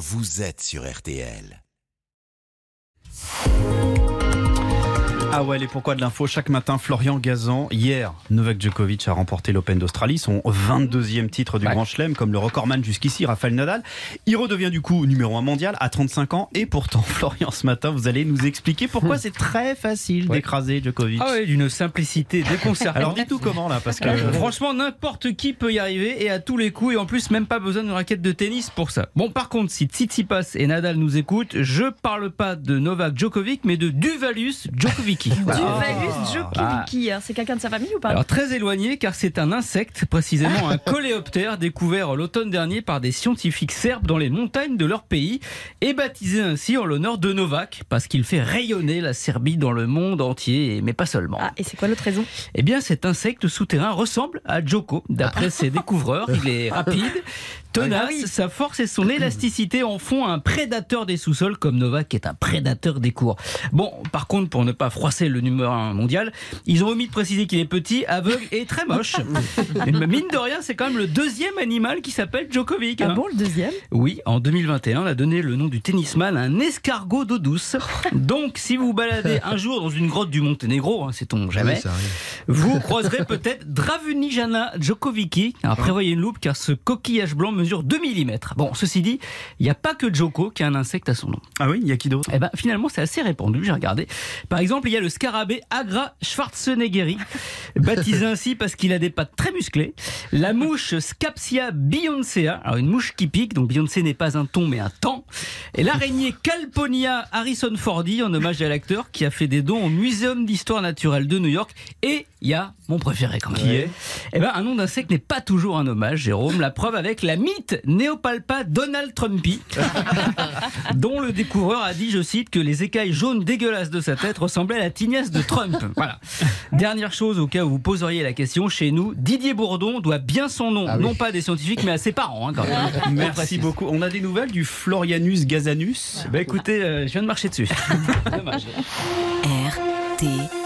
vous êtes sur RTL. Ah ouais, les pourquoi de l'info chaque matin, Florian Gazan. Hier, Novak Djokovic a remporté l'Open d'Australie, son 22e titre du Grand Chelem, comme le recordman jusqu'ici, Rafael Nadal. Il redevient du coup numéro 1 mondial à 35 ans. Et pourtant, Florian, ce matin, vous allez nous expliquer pourquoi c'est très facile d'écraser Djokovic. Ah ouais, d'une simplicité déconcertante. Alors dis tout comment là, parce que Euh, Franchement, n'importe qui peut y arriver et à tous les coups, et en plus, même pas besoin d'une raquette de tennis pour ça. Bon, par contre, si Tsitsipas et Nadal nous écoutent, je parle pas de Novak Djokovic, mais de Duvalus Djokovic. Duvalus Djokovic, c'est quelqu'un de sa famille ou pas Alors très éloigné car c'est un insecte, précisément un coléoptère découvert l'automne dernier par des scientifiques serbes dans les montagnes de leur pays et baptisé ainsi en l'honneur de Novak parce qu'il fait rayonner la Serbie dans le monde entier, mais pas seulement. Ah, et c'est quoi l'autre raison? Eh bien, cet insecte souterrain ressemble à Joko, d'après ses découvreurs. Il est rapide, tenace, Ah oui. sa force et son élasticité en font un prédateur des sous-sols, comme Novak est un prédateur des cours. Bon, par contre, pour ne pas froisser le numéro 1 mondial, ils ont omis de préciser qu'il est petit, aveugle et très moche. Mais mine de rien, c'est quand même le deuxième animal qui s'appelle Djokovic. Ah hein. bon, le deuxième? Oui, en 2021, on a donné le nom du tennisman à un escargot d'eau douce. Donc, si vous vous baladez un jour dans une grotte du Monténégro, hein, sait-on jamais, vous croiserez peut-être Dravunijana Djokovic. Alors, prévoyez une loupe car ce coquillage blanc mesure 2 mm. Bon, ceci dit, il n'y a pas que Djoko qui a un insecte à son nom. ah oui, il y a qui d'autre? Eh ben, finalement, c'est assez répandu, j'ai regardé. Par exemple, il y a le scarabée Agra Schwarzeneggeri, baptisé ainsi parce qu'il a des pattes très musclées. La mouche Scapsia beyoncea, alors une mouche qui pique, donc Beyoncé n'est pas un ton mais un temps. Et l'araignée Calponia Harrison Fordy, en hommage à l'acteur qui a fait des dons au Muséum d'histoire naturelle de New York. Et il y a mon préféré quand même. Qui est? Eh ben, un nom d'insecte n'est pas toujours un hommage, Jérôme. La preuve avec la mythe Neopalpa Donald Trumpy, dont le découvreur a dit, je cite, que les écailles jaunes dégueulasses de sa tête ressemblaient à la tignasse de Trump. Voilà. Dernière chose, au cas où vous poseriez la question, chez nous, Didier Bourdon doit bien son nom, non pas à des scientifiques, mais à ses parents, hein, quand même. Merci beaucoup. On a des nouvelles du Florianus Gazanus Bah écoutez, euh, je viens de marcher dessus. Dommage. RTL.